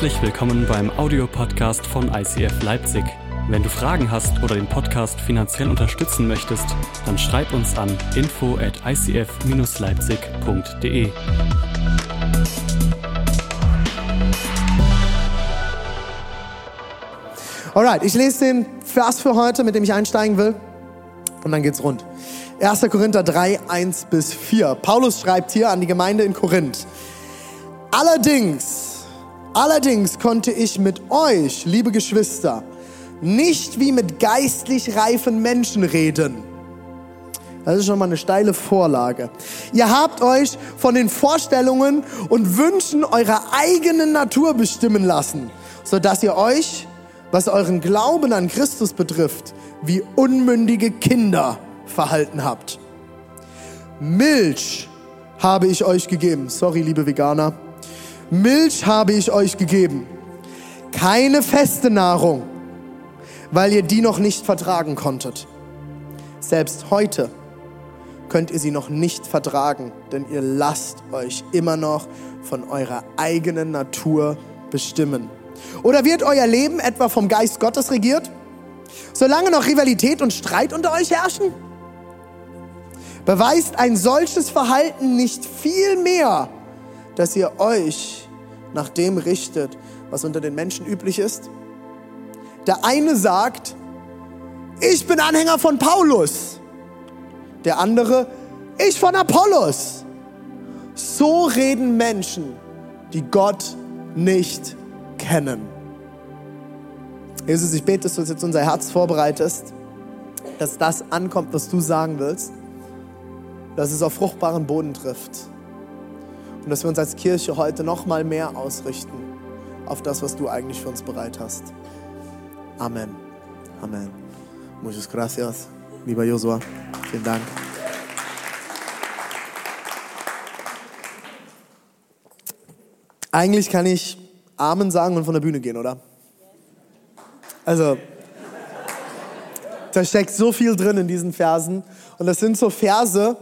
Herzlich willkommen beim Audiopodcast von ICF Leipzig. Wenn du Fragen hast oder den Podcast finanziell unterstützen möchtest, dann schreib uns an info at icf-leipzig.de. Alright, ich lese den Vers für heute, mit dem ich einsteigen will. Und dann geht's rund. 1. Korinther 3, 1 bis 4. Paulus schreibt hier an die Gemeinde in Korinth. Allerdings, allerdings konnte ich mit euch, liebe Geschwister, nicht wie mit geistlich reifen Menschen reden. Das ist schon mal eine steile Vorlage. Ihr habt euch von den Vorstellungen und Wünschen eurer eigenen Natur bestimmen lassen, sodass ihr euch, was euren Glauben an Christus betrifft, wie unmündige Kinder verhalten habt. Milch habe ich euch gegeben. Sorry, liebe Veganer. Milch habe ich euch gegeben. Keine feste Nahrung, weil ihr die noch nicht vertragen konntet. Selbst heute könnt ihr sie noch nicht vertragen, denn ihr lasst euch immer noch von eurer eigenen Natur bestimmen. Oder wird euer Leben etwa vom Geist Gottes regiert? Solange noch Rivalität und Streit unter euch herrschen? Beweist ein solches Verhalten nicht viel mehr, dass ihr euch nach dem richtet, was unter den Menschen üblich ist? Der eine sagt, ich bin Anhänger von Paulus. Der andere, ich von Apollos. So reden Menschen, die Gott nicht kennen. Jesus, ich bete, dass du jetzt unser Herz vorbereitest, dass das ankommt, was du sagen willst, dass es auf fruchtbaren Boden trifft und dass wir uns als Kirche heute noch mal mehr ausrichten auf das, was du eigentlich für uns bereit hast. Amen. Amen. Muchas gracias, lieber Josua. Vielen Dank. Eigentlich kann ich Amen sagen und von der Bühne gehen, oder? Also, da steckt so viel drin in diesen Versen. Und das sind so Verse,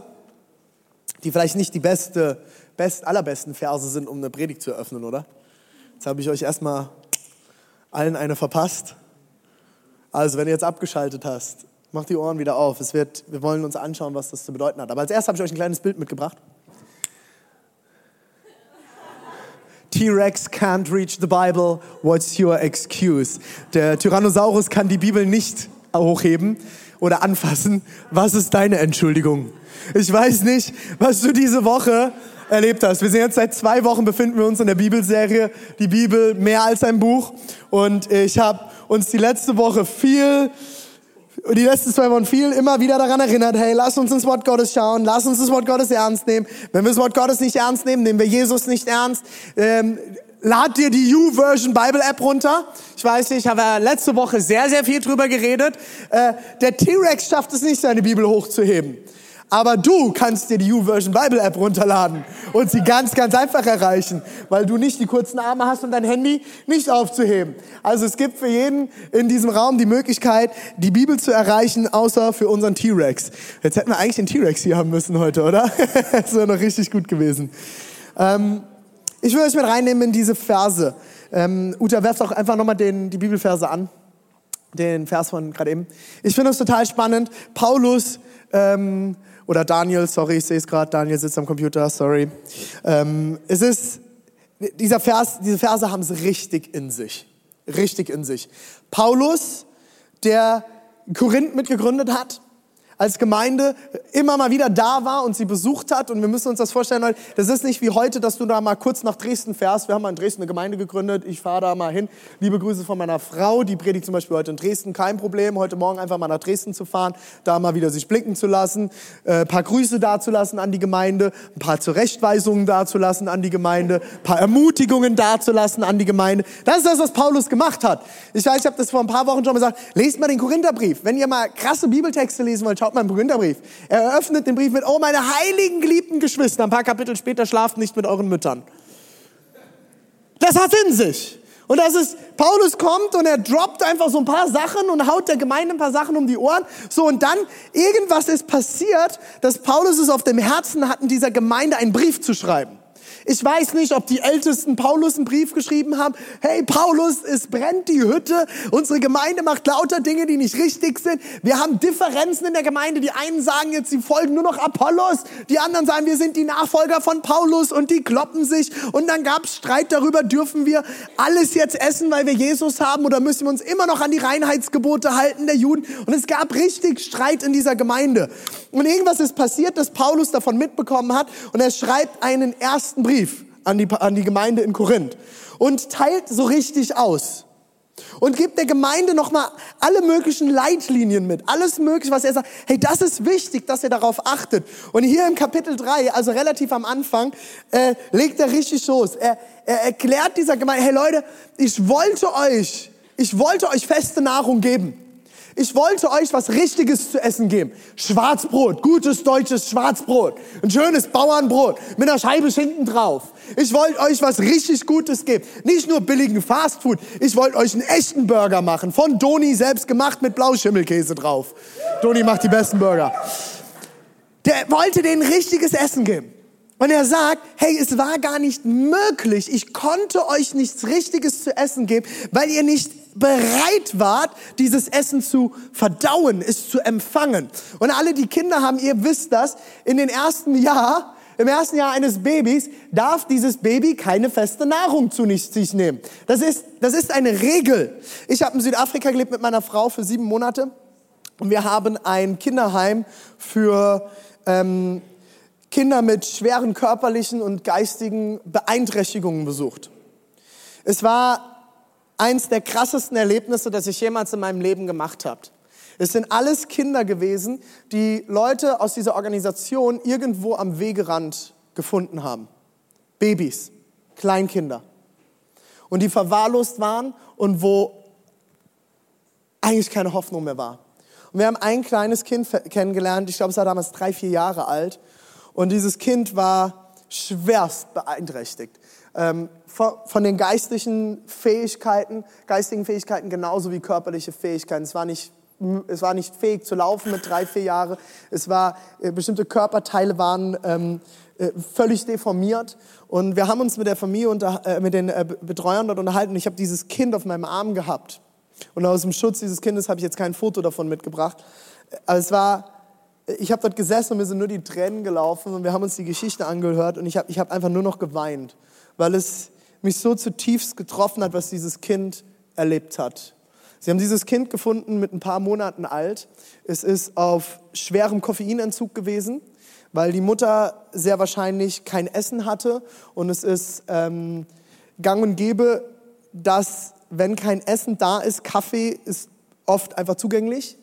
die vielleicht nicht die beste, best, allerbesten Verse sind, um eine Predigt zu eröffnen, oder? Jetzt habe ich euch erstmal allen eine verpasst. Also, wenn du jetzt abgeschaltet hast, mach die Ohren wieder auf. Es wird, wir wollen uns anschauen, was das zu bedeuten hat. Aber als erstes habe ich euch ein kleines Bild mitgebracht. T-Rex can't reach the Bible, what's your excuse? Der Tyrannosaurus kann die Bibel nicht hochheben oder anfassen. Was ist deine Entschuldigung? Ich weiß nicht, was du diese Woche erlebt hast. Wir sind jetzt seit zwei Wochen befinden wir uns in der Bibelserie, die Bibel mehr als ein Buch. Und ich habe uns die letzte Woche viel die letzten zwei Wochen viel immer wieder daran erinnert, hey, lass uns ins Wort Gottes schauen, lass uns das Wort Gottes ernst nehmen. Wenn wir das Wort Gottes nicht ernst nehmen, nehmen wir Jesus nicht ernst. Ähm, lad dir die U-Version Bible App runter. Ich weiß nicht, ich habe letzte Woche sehr, sehr viel drüber geredet. Äh, der T-Rex schafft es nicht, seine Bibel hochzuheben. Aber du kannst dir die U-Version Bible App runterladen und sie ganz, ganz einfach erreichen, weil du nicht die kurzen Arme hast und dein Handy nicht aufzuheben. Also es gibt für jeden in diesem Raum die Möglichkeit, die Bibel zu erreichen, außer für unseren T-Rex. Jetzt hätten wir eigentlich den T-Rex hier haben müssen heute, oder? das wäre noch richtig gut gewesen. Ähm, ich will euch mit reinnehmen in diese Verse. Ähm, Uta, werf doch einfach nochmal die Bibelverse an. Den Vers von gerade eben. Ich finde es total spannend. Paulus ähm, oder Daniel, sorry, ich sehe es gerade, Daniel sitzt am Computer, sorry. Ähm, es ist, dieser Vers, diese Verse haben es richtig in sich. Richtig in sich. Paulus, der Korinth mitgegründet hat, als Gemeinde immer mal wieder da war und sie besucht hat. Und wir müssen uns das vorstellen, Leute, das ist nicht wie heute, dass du da mal kurz nach Dresden fährst. Wir haben mal in Dresden eine Gemeinde gegründet. Ich fahre da mal hin. Liebe Grüße von meiner Frau, die predigt zum Beispiel heute in Dresden. Kein Problem, heute Morgen einfach mal nach Dresden zu fahren, da mal wieder sich blicken zu lassen, äh, paar Grüße dazulassen an die Gemeinde, ein paar Zurechtweisungen dazulassen an die Gemeinde, ein paar Ermutigungen dazulassen an die Gemeinde. Das ist das, was Paulus gemacht hat. Ich weiß, ich habe das vor ein paar Wochen schon mal gesagt. Lest mal den Korintherbrief. Wenn ihr mal krasse Bibeltexte lesen wollt, schaut mal im. Er eröffnet den Brief mit, oh meine heiligen, geliebten Geschwister. Ein paar Kapitel später schlaft nicht mit euren Müttern. Das hat in sich. Und das ist, Paulus kommt und er droppt einfach so ein paar Sachen und haut der Gemeinde ein paar Sachen um die Ohren. So, und dann, irgendwas ist passiert, dass Paulus es auf dem Herzen hatten, dieser Gemeinde einen Brief zu schreiben. Ich weiß nicht, ob die Ältesten Paulus einen Brief geschrieben haben. Hey, Paulus, es brennt die Hütte. Unsere Gemeinde macht lauter Dinge, die nicht richtig sind. Wir haben Differenzen in der Gemeinde. Die einen sagen jetzt, sie folgen nur noch Apollos. Die anderen sagen, wir sind die Nachfolger von Paulus und die kloppen sich. Und dann gab es Streit darüber, dürfen wir alles jetzt essen, weil wir Jesus haben oder müssen wir uns immer noch an die Reinheitsgebote halten der Juden. Und es gab richtig Streit in dieser Gemeinde. Und irgendwas ist passiert, dass Paulus davon mitbekommen hat und er schreibt einen ersten Brief an die, an die Gemeinde in Korinth und teilt so richtig aus und gibt der Gemeinde nochmal alle möglichen Leitlinien mit, alles mögliche, was er sagt. Hey, das ist wichtig, dass ihr darauf achtet. Und hier im Kapitel 3, also relativ am Anfang, äh, legt er richtig los. Er, er erklärt dieser Gemeinde, hey Leute, ich wollte euch, ich wollte euch feste Nahrung geben. Ich wollte euch was Richtiges zu essen geben. Schwarzbrot, gutes deutsches Schwarzbrot. Ein schönes Bauernbrot mit einer Scheibe Schinken drauf. Ich wollte euch was richtig Gutes geben. Nicht nur billigen Fastfood. Ich wollte euch einen echten Burger machen. Von Doni selbst gemacht mit Blauschimmelkäse drauf. Doni macht die besten Burger. Der wollte denen richtiges Essen geben. Und er sagt, hey, es war gar nicht möglich, ich konnte euch nichts Richtiges zu essen geben, weil ihr nicht bereit wart, dieses Essen zu verdauen, es zu empfangen. Und alle, die Kinder haben, ihr wisst das, in den ersten Jahr, im ersten Jahr eines Babys darf dieses Baby keine feste Nahrung zu sich nehmen. Das ist, das ist eine Regel. Ich habe in Südafrika gelebt mit meiner Frau für sieben Monate und wir haben ein Kinderheim für ähm, Kinder mit schweren körperlichen und geistigen Beeinträchtigungen besucht. Es war eins der krassesten Erlebnisse, das ich jemals in meinem Leben gemacht habe. Es sind alles Kinder gewesen, die Leute aus dieser Organisation irgendwo am Wegerand gefunden haben. Babys, Kleinkinder. Und die verwahrlost waren und wo eigentlich keine Hoffnung mehr war. Und wir haben ein kleines Kind kennengelernt, ich glaube, es war damals drei, vier Jahre alt. Und dieses Kind war schwerst beeinträchtigt. Ähm, von den geistlichen Fähigkeiten, geistigen Fähigkeiten genauso wie körperliche Fähigkeiten. Es war nicht es war nicht fähig zu laufen mit drei, vier Jahren. Es war, äh, bestimmte Körperteile waren ähm, äh, völlig deformiert. Und wir haben uns mit der Familie, unter, äh, mit den äh, Betreuern dort unterhalten. Ich habe dieses Kind auf meinem Arm gehabt. Und aus dem Schutz dieses Kindes habe ich jetzt kein Foto davon mitgebracht. Aber es war, ich habe dort gesessen und mir sind nur die Tränen gelaufen und wir haben uns die Geschichte angehört und ich habe ich hab einfach nur noch geweint, weil es mich so zutiefst getroffen hat, was dieses Kind erlebt hat. Sie haben dieses Kind gefunden mit ein paar Monaten alt. Es ist auf schwerem Koffeinentzug gewesen, weil die Mutter sehr wahrscheinlich kein Essen hatte. Und es ist ähm, gang und gäbe, dass wenn kein Essen da ist, Kaffee ist oft einfach zugänglich,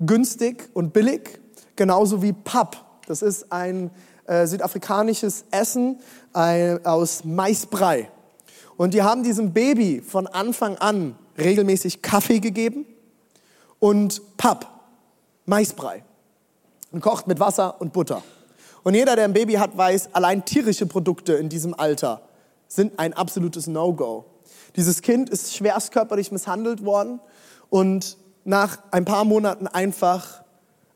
günstig und billig, genauso wie Pap. Das ist ein äh, südafrikanisches Essen äh, aus Maisbrei. Und die haben diesem Baby von Anfang an regelmäßig Kaffee gegeben und Papp, Maisbrei. Und kocht mit Wasser und Butter. Und jeder, der ein Baby hat, weiß, allein tierische Produkte in diesem Alter sind ein absolutes No-Go. Dieses Kind ist schwerst körperlich misshandelt worden und nach ein paar Monaten einfach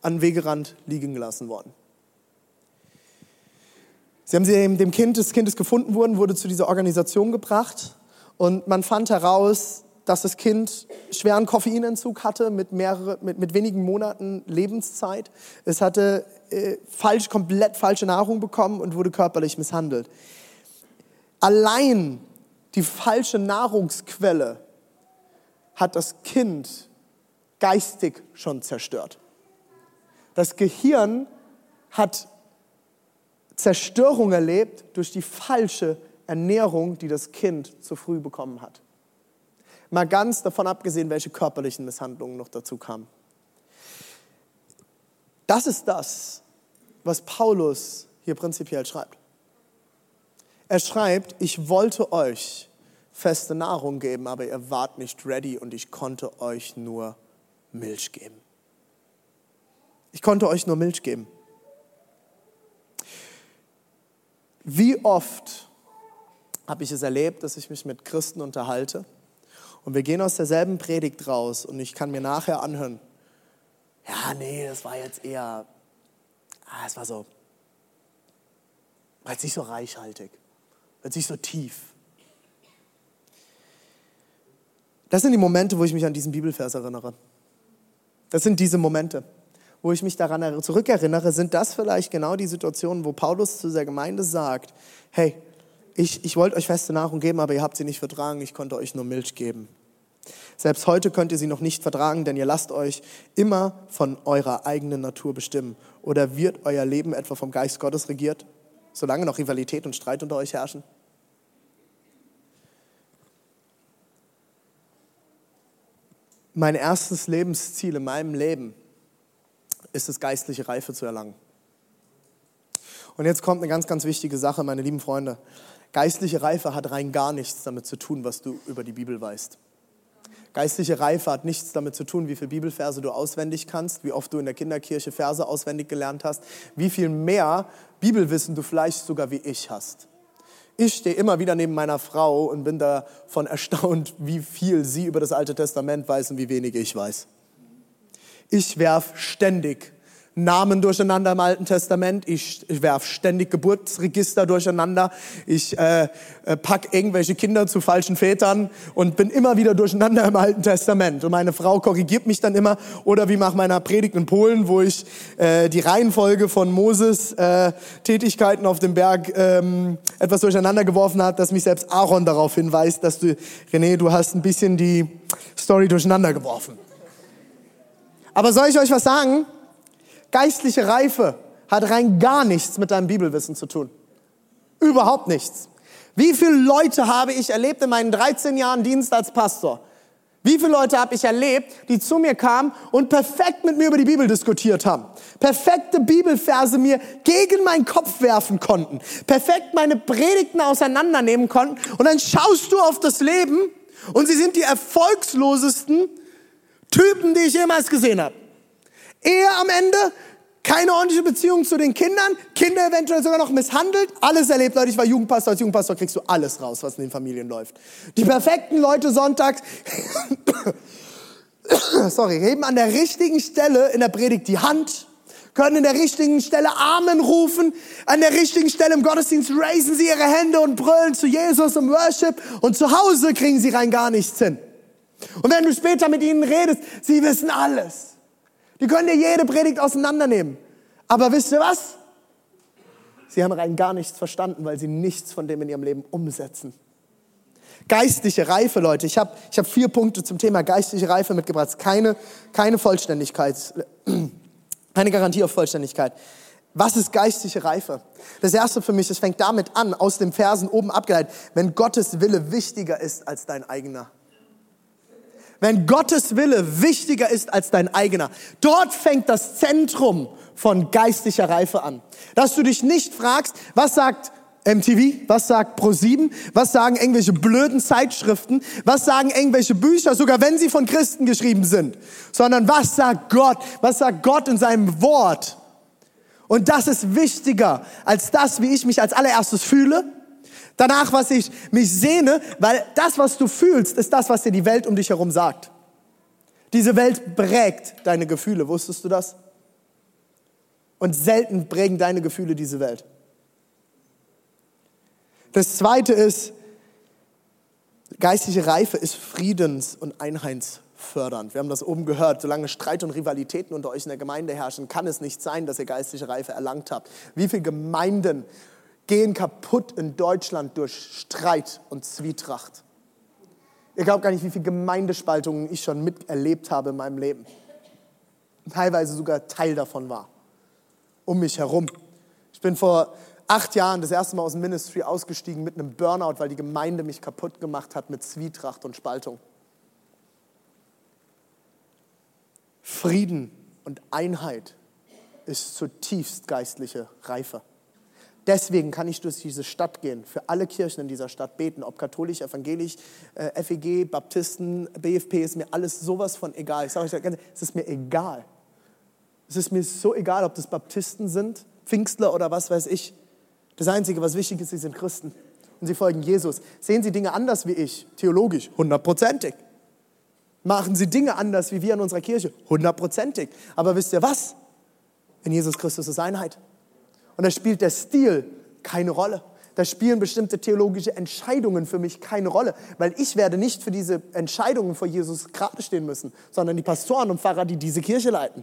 an Wegerand liegen gelassen worden. Sie haben sie dem Kind, das Kind ist gefunden worden, wurde zu dieser Organisation gebracht und man fand heraus, dass das Kind schweren Koffeinentzug hatte mit, mehrere, mit, mit wenigen Monaten Lebenszeit. Es hatte äh, falsch, komplett falsche Nahrung bekommen und wurde körperlich misshandelt. Allein die falsche Nahrungsquelle hat das Kind geistig schon zerstört. Das Gehirn hat Zerstörung erlebt durch die falsche Ernährung, die das Kind zu früh bekommen hat. Mal ganz davon abgesehen, welche körperlichen Misshandlungen noch dazu kamen. Das ist das, was Paulus hier prinzipiell schreibt. Er schreibt, ich wollte euch feste Nahrung geben, aber ihr wart nicht ready und ich konnte euch nur Milch geben. Ich konnte euch nur Milch geben. Wie oft habe ich es erlebt, dass ich mich mit Christen unterhalte und wir gehen aus derselben Predigt raus und ich kann mir nachher anhören, ja, nee, das war jetzt eher, ah, es war so, war jetzt nicht so reichhaltig. Plötzlich so tief. Das sind die Momente, wo ich mich an diesen Bibelvers erinnere. Das sind diese Momente, wo ich mich daran zurückerinnere, sind das vielleicht genau die Situationen, wo Paulus zu der Gemeinde sagt, hey, ich, ich wollte euch feste Nahrung geben, aber ihr habt sie nicht vertragen, ich konnte euch nur Milch geben. Selbst heute könnt ihr sie noch nicht vertragen, denn ihr lasst euch immer von eurer eigenen Natur bestimmen. Oder wird euer Leben etwa vom Geist Gottes regiert, solange noch Rivalität und Streit unter euch herrschen? Mein erstes Lebensziel in meinem Leben ist es, geistliche Reife zu erlangen. Und jetzt kommt eine ganz, ganz wichtige Sache, meine lieben Freunde. Geistliche Reife hat rein gar nichts damit zu tun, was du über die Bibel weißt. Geistliche Reife hat nichts damit zu tun, wie viele Bibelverse du auswendig kannst, wie oft du in der Kinderkirche Verse auswendig gelernt hast, wie viel mehr Bibelwissen du vielleicht sogar wie ich hast. Ich stehe immer wieder neben meiner Frau und bin davon erstaunt, wie viel sie über das Alte Testament weiß und wie wenig ich weiß. Ich werf ständig Namen durcheinander im Alten Testament. Ich, ich werf ständig Geburtsregister durcheinander. Ich äh, äh, pack irgendwelche Kinder zu falschen Vätern und bin immer wieder durcheinander im Alten Testament. Und meine Frau korrigiert mich dann immer. Oder wie nach meiner Predigt in Polen, wo ich äh, die Reihenfolge von Moses äh, Tätigkeiten auf dem Berg ähm, etwas durcheinander geworfen hat, dass mich selbst Aaron darauf hinweist, dass du, René, du hast ein bisschen die Story durcheinander geworfen. Aber soll ich euch was sagen? Geistliche Reife hat rein gar nichts mit deinem Bibelwissen zu tun. Überhaupt nichts. Wie viele Leute habe ich erlebt in meinen 13 Jahren Dienst als Pastor? Wie viele Leute habe ich erlebt, die zu mir kamen und perfekt mit mir über die Bibel diskutiert haben? Perfekte Bibelverse mir gegen meinen Kopf werfen konnten. Perfekt meine Predigten auseinandernehmen konnten. Und dann schaust du auf das Leben und sie sind die erfolgslosesten Typen, die ich jemals gesehen habe. Ehe am Ende, keine ordentliche Beziehung zu den Kindern, Kinder eventuell sogar noch misshandelt, alles erlebt, Leute. Ich war Jugendpastor, als Jugendpastor kriegst du alles raus, was in den Familien läuft. Die perfekten Leute sonntags, sorry, heben an der richtigen Stelle in der Predigt die Hand, können in der richtigen Stelle Amen rufen, an der richtigen Stelle im Gottesdienst raisen sie ihre Hände und brüllen zu Jesus im Worship und zu Hause kriegen sie rein gar nichts hin. Und wenn du später mit ihnen redest, sie wissen alles. Die können dir jede Predigt auseinandernehmen. Aber wisst ihr was? Sie haben rein gar nichts verstanden, weil sie nichts von dem in ihrem Leben umsetzen. Geistliche Reife, Leute. Ich habe ich hab vier Punkte zum Thema geistliche Reife mitgebracht. Keine, keine Vollständigkeit, keine Garantie auf Vollständigkeit. Was ist geistliche Reife? Das erste für mich, es fängt damit an, aus den Versen oben abgeleitet, wenn Gottes Wille wichtiger ist als dein eigener wenn Gottes Wille wichtiger ist als dein eigener. Dort fängt das Zentrum von geistlicher Reife an. Dass du dich nicht fragst, was sagt MTV, was sagt Pro7, was sagen irgendwelche blöden Zeitschriften, was sagen irgendwelche Bücher, sogar wenn sie von Christen geschrieben sind, sondern was sagt Gott, was sagt Gott in seinem Wort. Und das ist wichtiger als das, wie ich mich als allererstes fühle, Danach, was ich mich sehne, weil das, was du fühlst, ist das, was dir die Welt um dich herum sagt. Diese Welt prägt deine Gefühle. Wusstest du das? Und selten prägen deine Gefühle diese Welt. Das zweite ist, geistliche Reife ist friedens- und einheitsfördernd. Wir haben das oben gehört. Solange Streit und Rivalitäten unter euch in der Gemeinde herrschen, kann es nicht sein, dass ihr geistliche Reife erlangt habt. Wie viele Gemeinden gehen kaputt in Deutschland durch Streit und Zwietracht. Ihr glaubt gar nicht, wie viele Gemeindespaltungen ich schon miterlebt habe in meinem Leben. Teilweise sogar Teil davon war. Um mich herum. Ich bin vor acht Jahren das erste Mal aus dem Ministry ausgestiegen mit einem Burnout, weil die Gemeinde mich kaputt gemacht hat mit Zwietracht und Spaltung. Frieden und Einheit ist zutiefst geistliche Reife. Deswegen kann ich durch diese Stadt gehen, für alle Kirchen in dieser Stadt beten, ob katholisch, evangelisch, äh, FEG, Baptisten, BFP, ist mir alles sowas von egal. Ich sage euch ganz, es ist mir egal. Es ist mir so egal, ob das Baptisten sind, Pfingstler oder was weiß ich. Das Einzige, was wichtig ist, sie sind Christen und sie folgen Jesus. Sehen sie Dinge anders wie ich, theologisch, hundertprozentig. Machen sie Dinge anders wie wir in unserer Kirche, hundertprozentig. Aber wisst ihr was? In Jesus Christus ist Einheit. Und da spielt der Stil keine Rolle. da spielen bestimmte theologische Entscheidungen für mich keine Rolle, weil ich werde nicht für diese Entscheidungen vor Jesus gerade stehen müssen, sondern die Pastoren und Pfarrer, die diese Kirche leiten.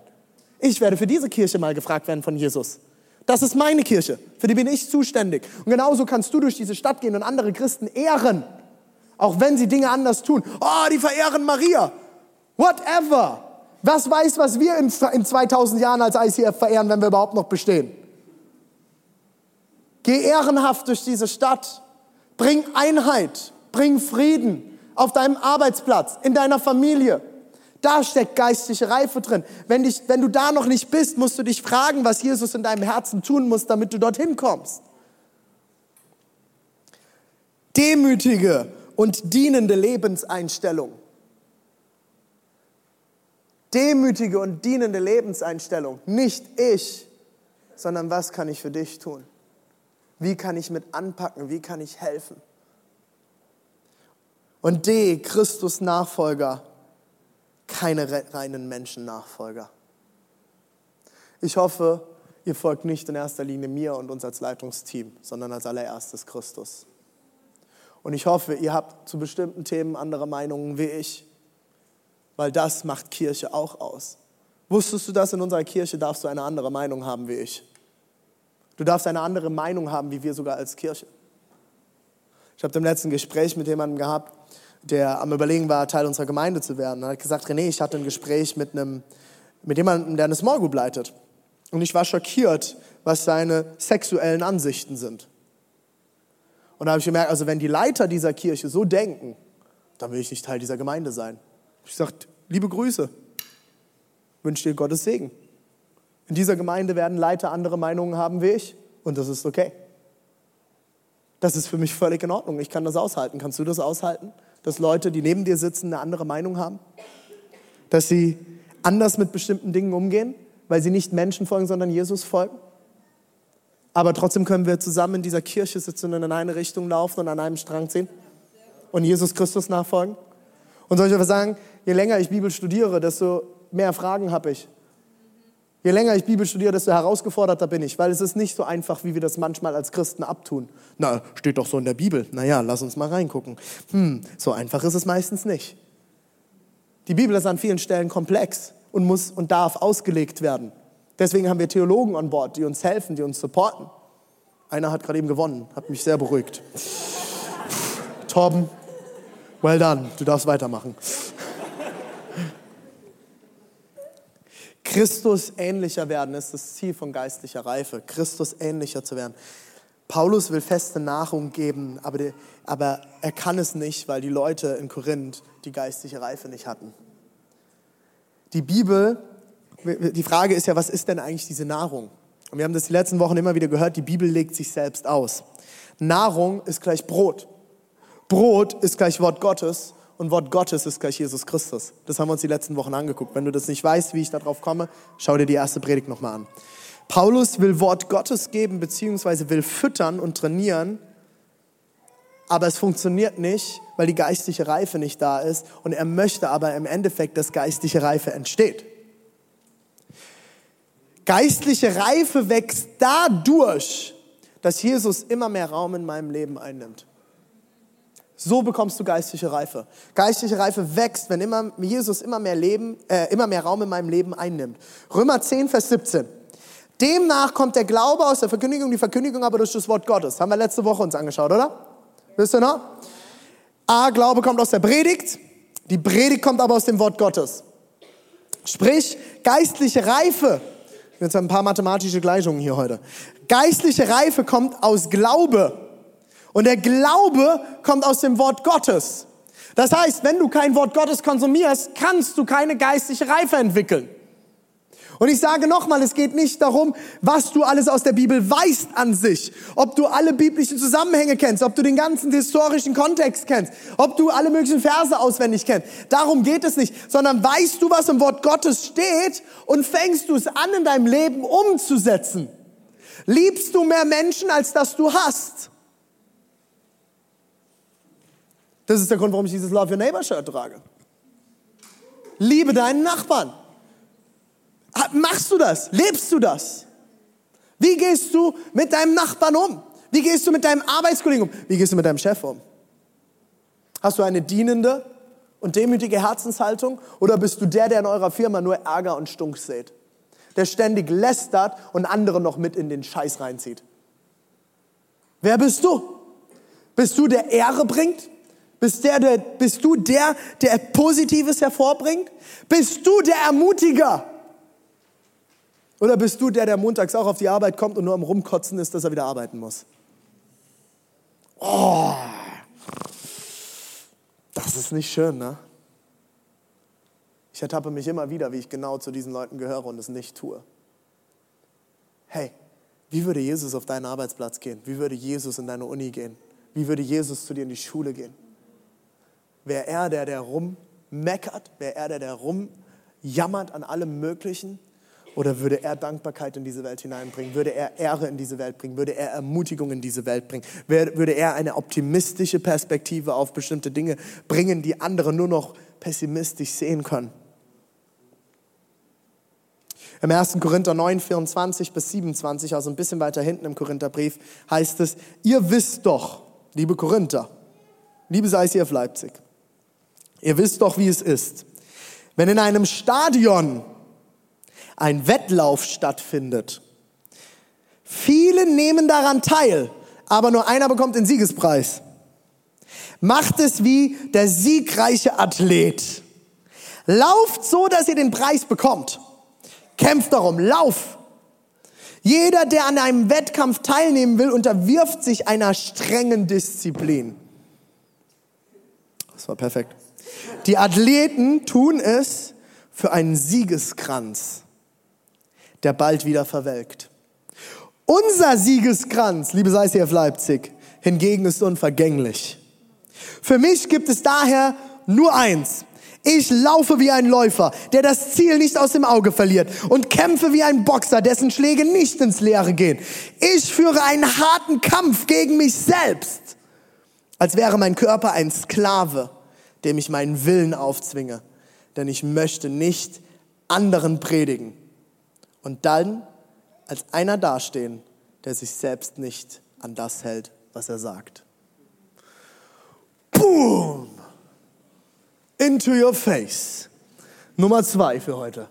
Ich werde für diese Kirche mal gefragt werden von Jesus. Das ist meine Kirche, für die bin ich zuständig. Und genauso kannst du durch diese Stadt gehen und andere Christen ehren, auch wenn sie Dinge anders tun. Oh, die verehren Maria. Whatever. Was weiß, was wir in, in 2000 Jahren als ICF verehren, wenn wir überhaupt noch bestehen? Geh ehrenhaft durch diese Stadt. Bring Einheit, bring Frieden auf deinem Arbeitsplatz, in deiner Familie. Da steckt geistliche Reife drin. Wenn, dich, wenn du da noch nicht bist, musst du dich fragen, was Jesus in deinem Herzen tun muss, damit du dorthin kommst. Demütige und dienende Lebenseinstellung. Demütige und dienende Lebenseinstellung. Nicht ich, sondern was kann ich für dich tun? Wie kann ich mit anpacken? Wie kann ich helfen? Und D, Christus Nachfolger, keine reinen Menschen-Nachfolger. Ich hoffe, ihr folgt nicht in erster Linie mir und uns als Leitungsteam, sondern als allererstes Christus. Und ich hoffe, ihr habt zu bestimmten Themen andere Meinungen wie ich, weil das macht Kirche auch aus. Wusstest du, dass in unserer Kirche darfst du eine andere Meinung haben wie ich? Du darfst eine andere Meinung haben, wie wir sogar als Kirche. Ich habe im letzten Gespräch mit jemandem gehabt, der am Überlegen war, Teil unserer Gemeinde zu werden. Er hat gesagt, René, ich hatte ein Gespräch mit, einem, mit jemandem, der eine Small Group leitet. Und ich war schockiert, was seine sexuellen Ansichten sind. Und da habe ich gemerkt, also wenn die Leiter dieser Kirche so denken, dann will ich nicht Teil dieser Gemeinde sein. Ich sagte, liebe Grüße, wünsche dir Gottes Segen. In dieser Gemeinde werden Leiter andere Meinungen haben wie ich und das ist okay. Das ist für mich völlig in Ordnung. Ich kann das aushalten. Kannst du das aushalten? Dass Leute, die neben dir sitzen, eine andere Meinung haben? Dass sie anders mit bestimmten Dingen umgehen, weil sie nicht Menschen folgen, sondern Jesus folgen? Aber trotzdem können wir zusammen in dieser Kirche sitzen und in eine Richtung laufen und an einem Strang ziehen und Jesus Christus nachfolgen. Und soll ich aber sagen, je länger ich Bibel studiere, desto mehr Fragen habe ich. Je länger ich Bibel studiere, desto herausgeforderter bin ich, weil es ist nicht so einfach, wie wir das manchmal als Christen abtun. Na, steht doch so in der Bibel. Naja, lass uns mal reingucken. Hm, so einfach ist es meistens nicht. Die Bibel ist an vielen Stellen komplex und muss und darf ausgelegt werden. Deswegen haben wir Theologen an Bord, die uns helfen, die uns supporten. Einer hat gerade eben gewonnen, hat mich sehr beruhigt. Torben, well done, du darfst weitermachen. Christus ähnlicher werden ist das Ziel von geistlicher Reife, Christus ähnlicher zu werden. Paulus will feste Nahrung geben, aber, die, aber er kann es nicht, weil die Leute in Korinth die geistliche Reife nicht hatten. Die Bibel, die Frage ist ja, was ist denn eigentlich diese Nahrung? Und wir haben das die letzten Wochen immer wieder gehört, die Bibel legt sich selbst aus. Nahrung ist gleich Brot. Brot ist gleich Wort Gottes und Wort Gottes ist gleich Jesus Christus. Das haben wir uns die letzten Wochen angeguckt. Wenn du das nicht weißt, wie ich darauf komme, schau dir die erste Predigt nochmal an. Paulus will Wort Gottes geben, beziehungsweise will füttern und trainieren, aber es funktioniert nicht, weil die geistliche Reife nicht da ist und er möchte aber im Endeffekt, dass geistliche Reife entsteht. Geistliche Reife wächst dadurch, dass Jesus immer mehr Raum in meinem Leben einnimmt. So bekommst du geistliche Reife. Geistliche Reife wächst, wenn immer Jesus immer mehr Leben, äh, immer mehr Raum in meinem Leben einnimmt. Römer 10, Vers 17. Demnach kommt der Glaube aus der Verkündigung, die Verkündigung aber durch das Wort Gottes. Haben wir letzte Woche uns angeschaut, oder? Wisst ihr noch? A, Glaube kommt aus der Predigt, die Predigt kommt aber aus dem Wort Gottes. Sprich, geistliche Reife, jetzt ein paar mathematische Gleichungen hier heute. Geistliche Reife kommt aus Glaube. Und der Glaube kommt aus dem Wort Gottes. Das heißt, wenn du kein Wort Gottes konsumierst, kannst du keine geistliche Reife entwickeln. Und ich sage nochmal, es geht nicht darum, was du alles aus der Bibel weißt an sich, ob du alle biblischen Zusammenhänge kennst, ob du den ganzen historischen Kontext kennst, ob du alle möglichen Verse auswendig kennst. Darum geht es nicht, sondern weißt du, was im Wort Gottes steht und fängst du es an, in deinem Leben umzusetzen. Liebst du mehr Menschen, als dass du hast? Das ist der Grund, warum ich dieses Love Your Neighbor Shirt trage. Liebe deinen Nachbarn. Machst du das? Lebst du das? Wie gehst du mit deinem Nachbarn um? Wie gehst du mit deinem Arbeitskollegen um? Wie gehst du mit deinem Chef um? Hast du eine dienende und demütige Herzenshaltung oder bist du der, der in eurer Firma nur Ärger und Stunk sät? Der ständig lästert und andere noch mit in den Scheiß reinzieht? Wer bist du? Bist du der Ehre bringt? Bist, der, der, bist du der, der Positives hervorbringt? Bist du der Ermutiger? Oder bist du der, der montags auch auf die Arbeit kommt und nur am Rumkotzen ist, dass er wieder arbeiten muss? Oh, das ist nicht schön, ne? Ich ertappe mich immer wieder, wie ich genau zu diesen Leuten gehöre und es nicht tue. Hey, wie würde Jesus auf deinen Arbeitsplatz gehen? Wie würde Jesus in deine Uni gehen? Wie würde Jesus zu dir in die Schule gehen? Wäre er der, der rummeckert? Wäre er der, der rumjammert an allem Möglichen? Oder würde er Dankbarkeit in diese Welt hineinbringen? Würde er Ehre in diese Welt bringen? Würde er Ermutigung in diese Welt bringen? Würde er eine optimistische Perspektive auf bestimmte Dinge bringen, die andere nur noch pessimistisch sehen können? Im 1. Korinther 9, 24 bis 27, also ein bisschen weiter hinten im Korintherbrief, heißt es, ihr wisst doch, liebe Korinther, liebe ICF Leipzig, ihr wisst doch, wie es ist. Wenn in einem Stadion ein Wettlauf stattfindet. Viele nehmen daran teil, aber nur einer bekommt den Siegespreis. Macht es wie der siegreiche Athlet. Lauft so, dass ihr den Preis bekommt. Kämpft darum, lauf. Jeder, der an einem Wettkampf teilnehmen will, unterwirft sich einer strengen Disziplin. Das war perfekt. Die Athleten tun es für einen Siegeskranz der bald wieder verwelkt. Unser Siegeskranz, liebes ICF Leipzig, hingegen ist unvergänglich. Für mich gibt es daher nur eins. Ich laufe wie ein Läufer, der das Ziel nicht aus dem Auge verliert und kämpfe wie ein Boxer, dessen Schläge nicht ins Leere gehen. Ich führe einen harten Kampf gegen mich selbst, als wäre mein Körper ein Sklave, dem ich meinen Willen aufzwinge. Denn ich möchte nicht anderen predigen, und dann als einer dastehen, der sich selbst nicht an das hält, was er sagt. Boom! Into your face. Nummer zwei für heute.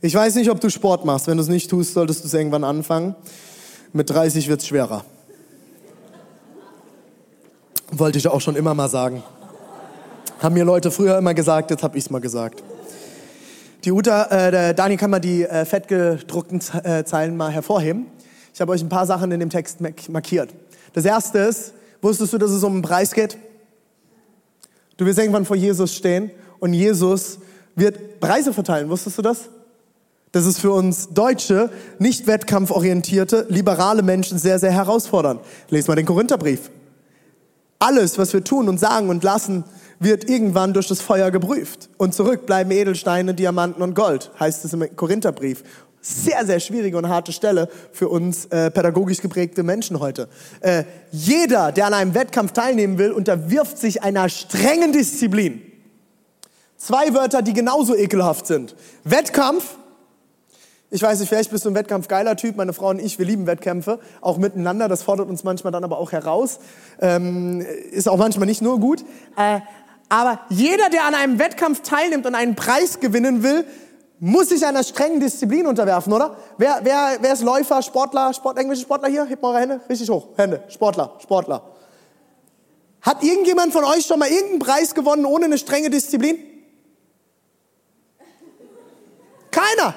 Ich weiß nicht, ob du Sport machst. Wenn du es nicht tust, solltest du es irgendwann anfangen. Mit 30 wird es schwerer. Wollte ich auch schon immer mal sagen. Haben mir Leute früher immer gesagt, jetzt habe ich es mal gesagt. Die Uta, äh, der Dani kann mal die äh, fettgedruckten äh, Zeilen mal hervorheben. Ich habe euch ein paar Sachen in dem Text markiert. Das erste ist, wusstest du, dass es um einen Preis geht? Du wirst irgendwann vor Jesus stehen und Jesus wird Preise verteilen. Wusstest du das? Das ist für uns Deutsche, nicht wettkampforientierte, liberale Menschen sehr, sehr herausfordernd. Lest mal den Korintherbrief. Alles, was wir tun und sagen und lassen, wird irgendwann durch das Feuer geprüft. Und zurück bleiben Edelsteine, Diamanten und Gold, heißt es im Korintherbrief. Sehr, sehr schwierige und harte Stelle für uns äh, pädagogisch geprägte Menschen heute. Äh, jeder, der an einem Wettkampf teilnehmen will, unterwirft sich einer strengen Disziplin. Zwei Wörter, die genauso ekelhaft sind. Wettkampf ich weiß nicht, vielleicht bist du ein wettkampfgeiler Typ. Meine Frau und ich, wir lieben Wettkämpfe, auch miteinander. Das fordert uns manchmal dann aber auch heraus. Ähm, ist auch manchmal nicht nur gut. Äh, aber jeder, der an einem Wettkampf teilnimmt und einen Preis gewinnen will, muss sich einer strengen Disziplin unterwerfen, oder? Wer, wer, wer ist Läufer, Sportler, Sport, englische Sportler hier? Hebt mal eure Hände richtig hoch. Hände. Sportler, Sportler. Hat irgendjemand von euch schon mal irgendeinen Preis gewonnen ohne eine strenge Disziplin? Keiner.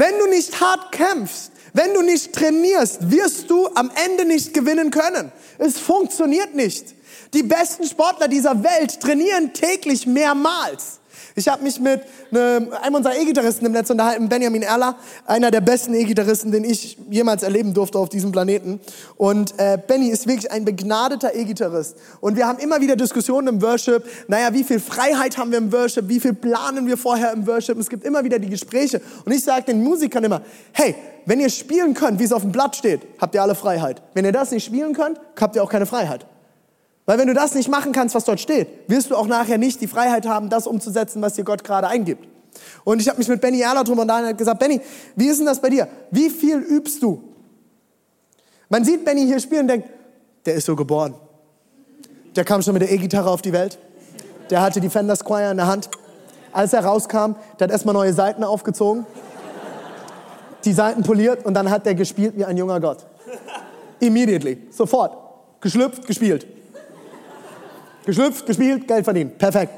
Wenn du nicht hart kämpfst, wenn du nicht trainierst, wirst du am Ende nicht gewinnen können. Es funktioniert nicht. Die besten Sportler dieser Welt trainieren täglich mehrmals. Ich habe mich mit einem unserer E-Gitarristen im Netz unterhalten, Benjamin Erler, einer der besten E-Gitarristen, den ich jemals erleben durfte auf diesem Planeten. Und äh, Benny ist wirklich ein begnadeter E-Gitarrist. Und wir haben immer wieder Diskussionen im Worship. Naja, wie viel Freiheit haben wir im Worship? Wie viel planen wir vorher im Worship? Es gibt immer wieder die Gespräche. Und ich sage den Musikern immer, hey, wenn ihr spielen könnt, wie es auf dem Blatt steht, habt ihr alle Freiheit. Wenn ihr das nicht spielen könnt, habt ihr auch keine Freiheit. Weil wenn du das nicht machen kannst, was dort steht, wirst du auch nachher nicht die Freiheit haben, das umzusetzen, was dir Gott gerade eingibt. Und ich habe mich mit Benny Erler drüber und hat gesagt, Benny, wie ist denn das bei dir? Wie viel übst du? Man sieht Benny hier spielen und denkt, der ist so geboren. Der kam schon mit der E-Gitarre auf die Welt. Der hatte die Fender Squire in der Hand. Als er rauskam, der hat erstmal neue Seiten aufgezogen, die Seiten poliert und dann hat der gespielt wie ein junger Gott. Immediately, sofort. Geschlüpft, gespielt. Geschlüpft, gespielt, Geld verdient. Perfekt.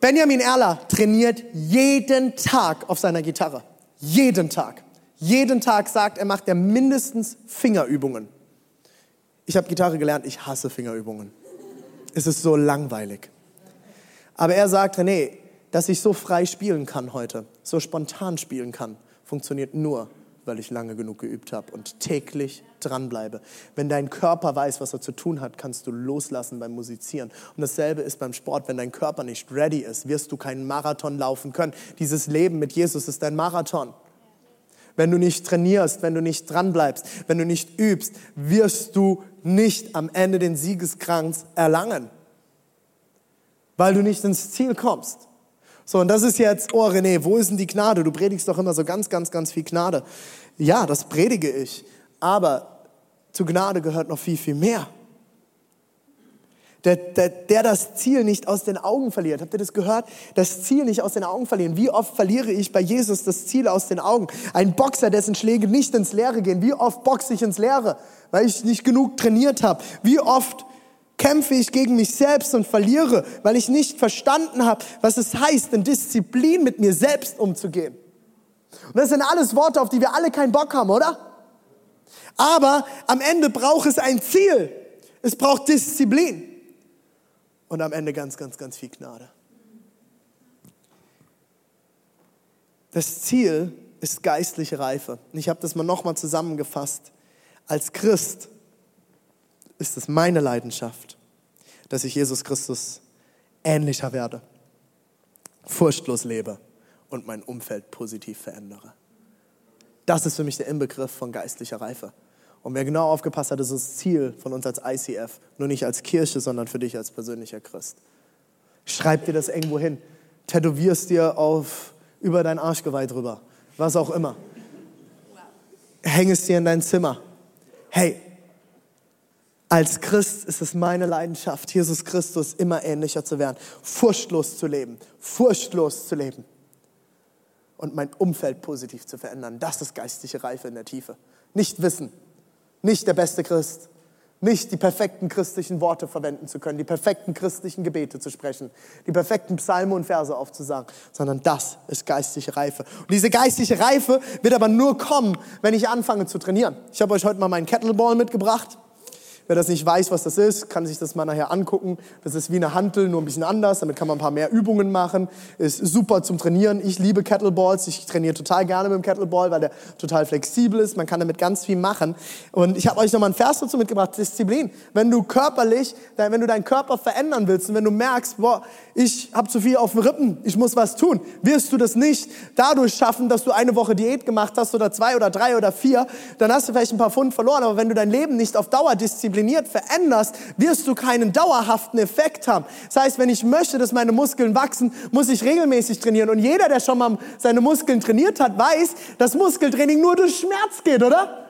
Benjamin Erler trainiert jeden Tag auf seiner Gitarre. Jeden Tag. Jeden Tag sagt er, macht er mindestens Fingerübungen. Ich habe Gitarre gelernt, ich hasse Fingerübungen. Es ist so langweilig. Aber er sagt, René, dass ich so frei spielen kann heute, so spontan spielen kann, funktioniert nur, weil ich lange genug geübt habe und täglich dranbleibe. Wenn dein Körper weiß, was er zu tun hat, kannst du loslassen beim Musizieren. Und dasselbe ist beim Sport. Wenn dein Körper nicht ready ist, wirst du keinen Marathon laufen können. Dieses Leben mit Jesus ist ein Marathon. Wenn du nicht trainierst, wenn du nicht dranbleibst, wenn du nicht übst, wirst du nicht am Ende den Siegeskranz erlangen, weil du nicht ins Ziel kommst. So, und das ist jetzt, oh René, wo ist denn die Gnade? Du predigst doch immer so ganz, ganz, ganz viel Gnade. Ja, das predige ich. Aber zu Gnade gehört noch viel, viel mehr. Der, der, der das Ziel nicht aus den Augen verliert. Habt ihr das gehört? Das Ziel nicht aus den Augen verlieren. Wie oft verliere ich bei Jesus das Ziel aus den Augen? Ein Boxer, dessen Schläge nicht ins Leere gehen. Wie oft boxe ich ins Leere, weil ich nicht genug trainiert habe? Wie oft kämpfe ich gegen mich selbst und verliere, weil ich nicht verstanden habe, was es heißt, in Disziplin mit mir selbst umzugehen. Und das sind alles Worte, auf die wir alle keinen Bock haben, oder? Aber am Ende braucht es ein Ziel. Es braucht Disziplin. Und am Ende ganz, ganz, ganz viel Gnade. Das Ziel ist geistliche Reife. Und ich habe das mal nochmal zusammengefasst. Als Christ ist es meine Leidenschaft, dass ich Jesus Christus ähnlicher werde, furchtlos lebe und mein Umfeld positiv verändere. Das ist für mich der Inbegriff von geistlicher Reife. Und wer genau aufgepasst hat, ist das Ziel von uns als ICF. Nur nicht als Kirche, sondern für dich als persönlicher Christ. Schreib dir das irgendwo hin. Tätowierst dir auf, über dein Arschgeweih drüber. Was auch immer. Häng es dir in dein Zimmer. Hey, als Christ ist es meine Leidenschaft, Jesus Christus immer ähnlicher zu werden, furchtlos zu leben, furchtlos zu leben und mein Umfeld positiv zu verändern. Das ist geistliche Reife in der Tiefe. Nicht Wissen, nicht der beste Christ, nicht die perfekten christlichen Worte verwenden zu können, die perfekten christlichen Gebete zu sprechen, die perfekten Psalme und Verse aufzusagen, sondern das ist geistliche Reife. Und diese geistliche Reife wird aber nur kommen, wenn ich anfange zu trainieren. Ich habe euch heute mal meinen Kettleball mitgebracht. Wer das nicht weiß, was das ist, kann sich das mal nachher angucken. Das ist wie eine Hantel, nur ein bisschen anders. Damit kann man ein paar mehr Übungen machen. Ist super zum Trainieren. Ich liebe Kettleballs. Ich trainiere total gerne mit dem Kettleball, weil der total flexibel ist. Man kann damit ganz viel machen. Und ich habe euch nochmal einen Vers dazu mitgebracht. Disziplin. Wenn du körperlich, wenn du deinen Körper verändern willst und wenn du merkst, boah, ich habe zu viel auf den Rippen, ich muss was tun, wirst du das nicht dadurch schaffen, dass du eine Woche Diät gemacht hast oder zwei oder drei oder vier, dann hast du vielleicht ein paar Pfund verloren. Aber wenn du dein Leben nicht auf Dauer diszipliniert veränderst, wirst du keinen dauerhaften Effekt haben. Das heißt, wenn ich möchte, dass meine Muskeln wachsen, muss ich regelmäßig trainieren. Und jeder, der schon mal seine Muskeln trainiert hat, weiß, dass Muskeltraining nur durch Schmerz geht, oder?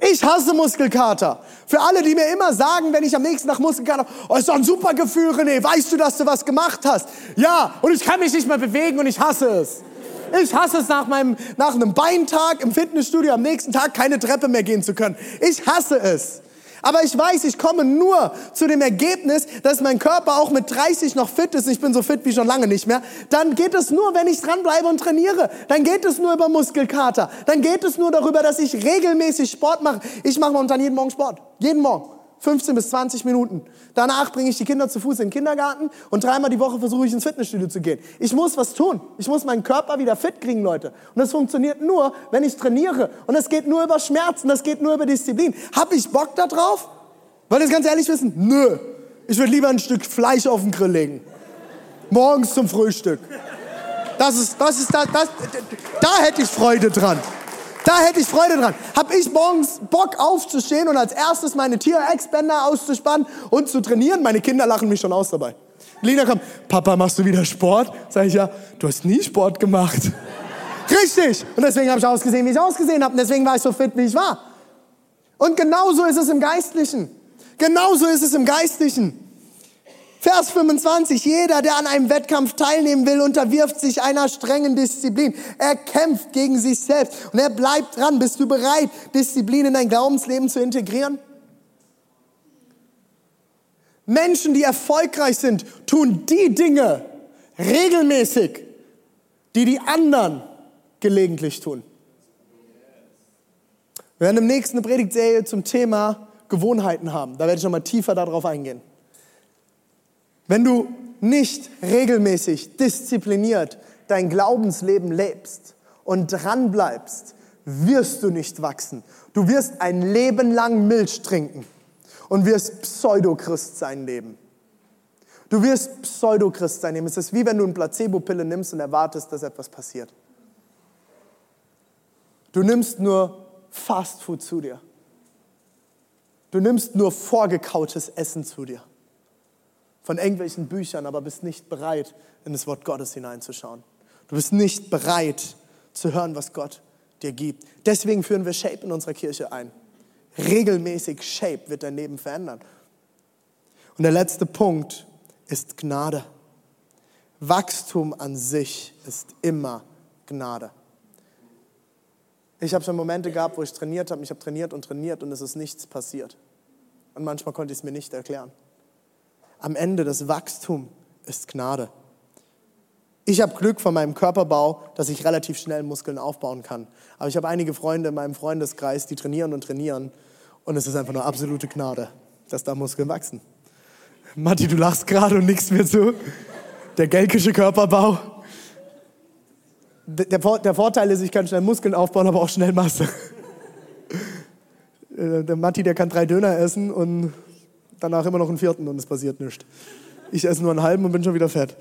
Ich hasse Muskelkater. Für alle, die mir immer sagen, wenn ich am nächsten Tag Muskelkater, oh, ist doch ein super Gefühl, René, weißt du, dass du was gemacht hast? Ja, und ich kann mich nicht mehr bewegen und ich hasse es. Ich hasse es nach, meinem, nach einem Beintag im Fitnessstudio am nächsten Tag keine Treppe mehr gehen zu können. Ich hasse es. Aber ich weiß, ich komme nur zu dem Ergebnis, dass mein Körper auch mit 30 noch fit ist. Ich bin so fit wie schon lange nicht mehr. Dann geht es nur, wenn ich dranbleibe und trainiere. Dann geht es nur über Muskelkater. Dann geht es nur darüber, dass ich regelmäßig Sport mache. Ich mache momentan jeden Morgen Sport. Jeden Morgen. 15 bis 20 Minuten. Danach bringe ich die Kinder zu Fuß in den Kindergarten und dreimal die Woche versuche ich ins Fitnessstudio zu gehen. Ich muss was tun. Ich muss meinen Körper wieder fit kriegen, Leute. Und das funktioniert nur, wenn ich trainiere. Und das geht nur über Schmerzen, das geht nur über Disziplin. Hab ich Bock da drauf? Wollt ihr es ganz ehrlich wissen? Nö. Ich würde lieber ein Stück Fleisch auf den Grill legen. Morgens zum Frühstück. Das ist, das ist, das, das, da hätte ich Freude dran. Da hätte ich Freude dran. Hab ich morgens Bock aufzustehen und als erstes meine T-Rex-Bänder auszuspannen und zu trainieren? Meine Kinder lachen mich schon aus dabei. Lina kommt, Papa, machst du wieder Sport? Sag ich, ja, du hast nie Sport gemacht. Richtig. Und deswegen habe ich ausgesehen, wie ich ausgesehen habe. Und deswegen war ich so fit, wie ich war. Und genauso ist es im Geistlichen. Genauso ist es im Geistlichen. Vers 25, jeder, der an einem Wettkampf teilnehmen will, unterwirft sich einer strengen Disziplin. Er kämpft gegen sich selbst und er bleibt dran. Bist du bereit, Disziplin in dein Glaubensleben zu integrieren? Menschen, die erfolgreich sind, tun die Dinge regelmäßig, die die anderen gelegentlich tun. Wir werden im nächsten eine Predigtserie zum Thema Gewohnheiten haben. Da werde ich nochmal tiefer darauf eingehen. Wenn du nicht regelmäßig, diszipliniert dein Glaubensleben lebst und dran bleibst, wirst du nicht wachsen. Du wirst ein Leben lang Milch trinken und wirst Pseudochrist sein leben. Du wirst Pseudochrist sein leben. Es ist wie wenn du eine Placebo-Pille nimmst und erwartest, dass etwas passiert. Du nimmst nur Fastfood zu dir. Du nimmst nur vorgekautes Essen zu dir von irgendwelchen Büchern, aber bist nicht bereit, in das Wort Gottes hineinzuschauen. Du bist nicht bereit zu hören, was Gott dir gibt. Deswegen führen wir Shape in unserer Kirche ein. Regelmäßig Shape wird dein Leben verändern. Und der letzte Punkt ist Gnade. Wachstum an sich ist immer Gnade. Ich habe schon Momente gehabt, wo ich trainiert habe. Ich habe trainiert und trainiert und es ist nichts passiert. Und manchmal konnte ich es mir nicht erklären am Ende das Wachstum ist Gnade. Ich habe Glück von meinem Körperbau, dass ich relativ schnell Muskeln aufbauen kann. Aber ich habe einige Freunde in meinem Freundeskreis, die trainieren und trainieren. Und es ist einfach nur absolute Gnade, dass da Muskeln wachsen. Matti, du lachst gerade und nickst mir zu. Der gelkische Körperbau. Der, der, Vorteil ist, ich kann schnell Muskeln aufbauen, aber auch schnell Masse. Äh, der Matti, der kann drei Döner essen und danach immer noch einen vierten und es passiert nichts. Ich esse nur einen halben und bin schon wieder fett.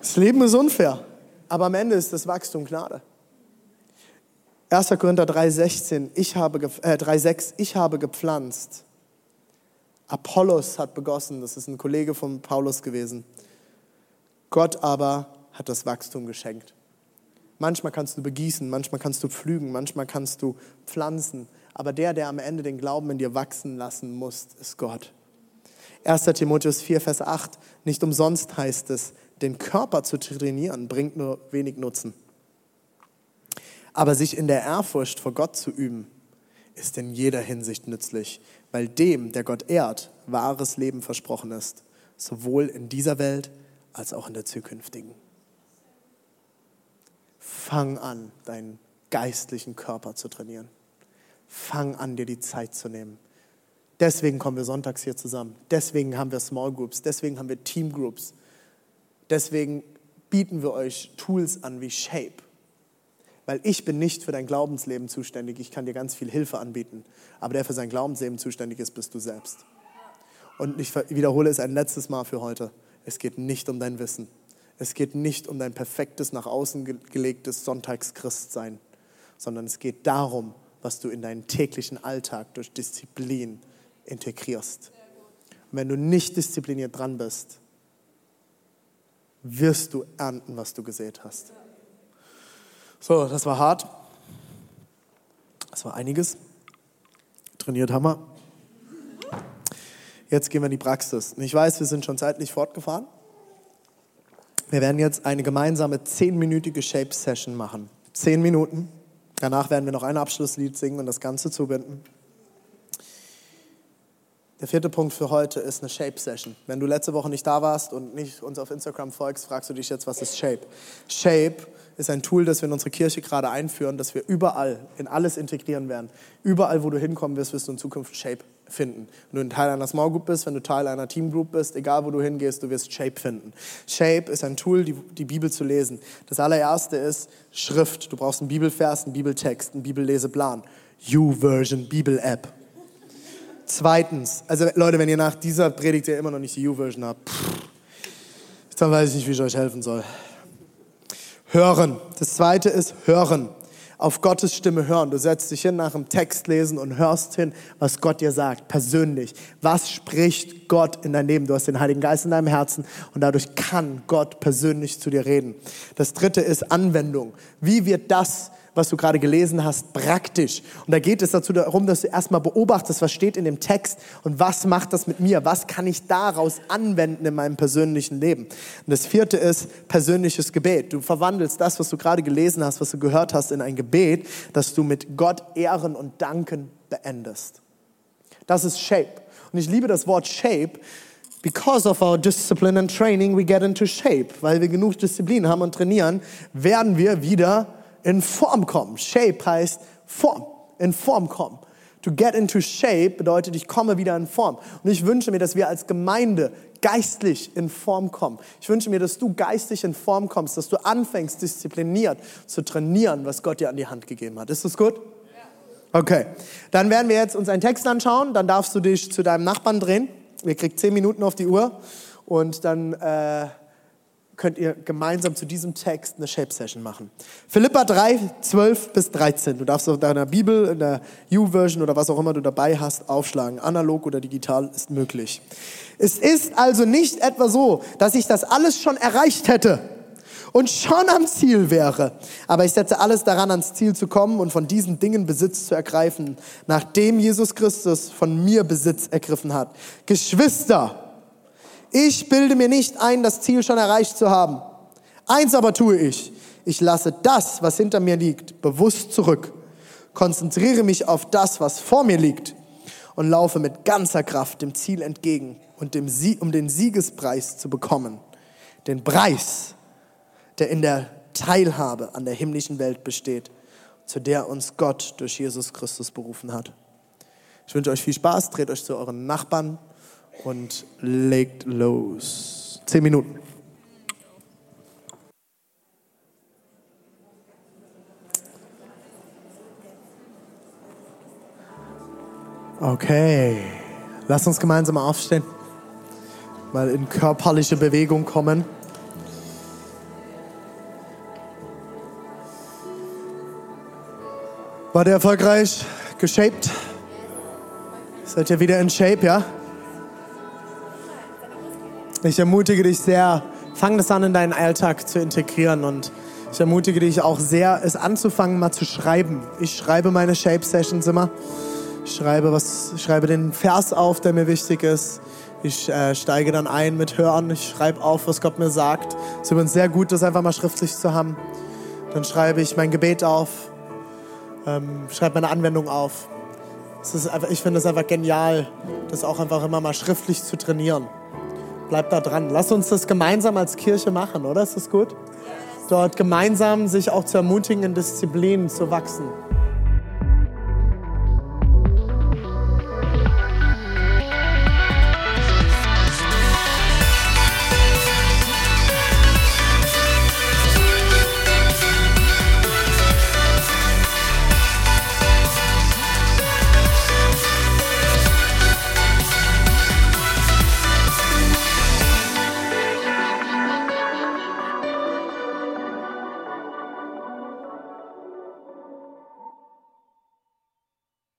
Das Leben ist unfair, aber am Ende ist das Wachstum Gnade. 1. Korinther 3,16, ich habe, äh, 3,6, ich habe gepflanzt. Apollos hat begossen, das ist ein Kollege von Paulus gewesen. Gott aber hat das Wachstum geschenkt. Manchmal kannst du begießen, manchmal kannst du pflügen, manchmal kannst du pflanzen, aber der, der am Ende den Glauben in dir wachsen lassen muss, ist Gott. 1. Timotheus 4, Vers 8, nicht umsonst heißt es, den Körper zu trainieren bringt nur wenig Nutzen. Aber sich in der Ehrfurcht vor Gott zu üben, ist in jeder Hinsicht nützlich, weil dem, der Gott ehrt, wahres Leben versprochen ist, sowohl in dieser Welt als auch in der zukünftigen. Fang an, deinen geistlichen Körper zu trainieren fang an, dir die Zeit zu nehmen. Deswegen kommen wir sonntags hier zusammen. Deswegen haben wir Small Groups. Deswegen haben wir Team Groups. Deswegen bieten wir euch Tools an wie Shape. Weil ich bin nicht für dein Glaubensleben zuständig. Ich kann dir ganz viel Hilfe anbieten. Aber der für sein Glaubensleben zuständig ist, bist du selbst. Und ich wiederhole es ein letztes Mal für heute. Es geht nicht um dein Wissen. Es geht nicht um dein perfektes, nach außen gelegtes Sonntagschristsein, sondern es geht darum, was du in deinen täglichen Alltag durch Disziplin integrierst. Und wenn du nicht diszipliniert dran bist, wirst du ernten, was du gesät hast. So, das war hart. Das war einiges. Trainiert wir. Jetzt gehen wir in die Praxis. Und ich weiß, wir sind schon zeitlich fortgefahren. Wir werden jetzt eine gemeinsame zehnminütige Shape-Session machen. Zehn Minuten. Danach werden wir noch ein Abschlusslied singen und das Ganze zubinden. Der vierte Punkt für heute ist eine Shape-Session. Wenn du letzte Woche nicht da warst und nicht uns auf Instagram folgst, fragst du dich jetzt, was ist Shape? Shape ist ein Tool, das wir in unsere Kirche gerade einführen, das wir überall in alles integrieren werden. Überall, wo du hinkommen wirst, wirst du in Zukunft Shape finden. Wenn du Teil einer Small Group bist, wenn du Teil einer Team Group bist, egal wo du hingehst, du wirst Shape finden. Shape ist ein Tool, die, die Bibel zu lesen. Das allererste ist Schrift. Du brauchst einen Bibelvers, einen Bibeltext, einen Bibelleseplan. U-Version Bibel-App. Zweitens, also Leute, wenn ihr nach dieser Predigt ja immer noch nicht die U-Version habt, pff, dann weiß ich nicht, wie ich euch helfen soll. Hören. Das zweite ist hören auf Gottes Stimme hören. Du setzt dich hin nach dem Text lesen und hörst hin, was Gott dir sagt, persönlich. Was spricht Gott in dein Leben? Du hast den Heiligen Geist in deinem Herzen und dadurch kann Gott persönlich zu dir reden. Das dritte ist Anwendung. Wie wird das, was du gerade gelesen hast, praktisch. Und da geht es dazu darum, dass du erstmal beobachtest, was steht in dem Text und was macht das mit mir? Was kann ich daraus anwenden in meinem persönlichen Leben? Und das vierte ist persönliches Gebet. Du verwandelst das, was du gerade gelesen hast, was du gehört hast, in ein Gebet, das du mit Gott ehren und danken beendest. Das ist Shape. Und ich liebe das Wort Shape, Because of our discipline and training, we get into shape. Weil wir genug Disziplin haben und trainieren, werden wir wieder in Form kommen. Shape heißt Form, in Form kommen. To get into shape bedeutet, ich komme wieder in Form. Und ich wünsche mir, dass wir als Gemeinde geistlich in Form kommen. Ich wünsche mir, dass du geistlich in Form kommst, dass du anfängst, diszipliniert zu trainieren, was Gott dir an die Hand gegeben hat. Ist das gut? Okay. Dann werden wir jetzt uns einen Text anschauen. Dann darfst du dich zu deinem Nachbarn drehen. Ihr kriegt zehn Minuten auf die Uhr und dann äh, könnt ihr gemeinsam zu diesem Text eine Shape-Session machen. Philippa 3, 12 bis 13. Du darfst auf deiner Bibel, in der U-Version oder was auch immer du dabei hast, aufschlagen. Analog oder digital ist möglich. Es ist also nicht etwa so, dass ich das alles schon erreicht hätte und schon am Ziel wäre. Aber ich setze alles daran, ans Ziel zu kommen und von diesen Dingen Besitz zu ergreifen, nachdem Jesus Christus von mir Besitz ergriffen hat. Geschwister, ich bilde mir nicht ein, das Ziel schon erreicht zu haben. Eins aber tue ich. Ich lasse das, was hinter mir liegt, bewusst zurück, konzentriere mich auf das, was vor mir liegt und laufe mit ganzer Kraft dem Ziel entgegen und dem Sie um den Siegespreis zu bekommen. Den Preis, der in der Teilhabe an der himmlischen Welt besteht, zu der uns Gott durch Jesus Christus berufen hat. Ich wünsche euch viel Spaß, dreht euch zu euren Nachbarn und legt los. Zehn Minuten. Okay, lasst uns gemeinsam aufstehen, mal in körperliche Bewegung kommen. War der erfolgreich geshaped? Seid ihr wieder in Shape, ja? Ich ermutige dich sehr, fang das an in deinen Alltag zu integrieren und ich ermutige dich auch sehr, es anzufangen, mal zu schreiben. Ich schreibe meine Shape Sessions immer. Ich schreibe, was, ich schreibe den Vers auf, der mir wichtig ist. Ich äh, steige dann ein mit Hören. Ich schreibe auf, was Gott mir sagt. Es ist übrigens sehr gut, das einfach mal schriftlich zu haben. Dann schreibe ich mein Gebet auf, ähm, schreibe meine Anwendung auf. Einfach, ich finde es einfach genial, das auch einfach immer mal schriftlich zu trainieren. Bleibt da dran. Lass uns das gemeinsam als Kirche machen, oder? Ist das gut? Dort gemeinsam sich auch zu ermutigen, in Disziplinen zu wachsen.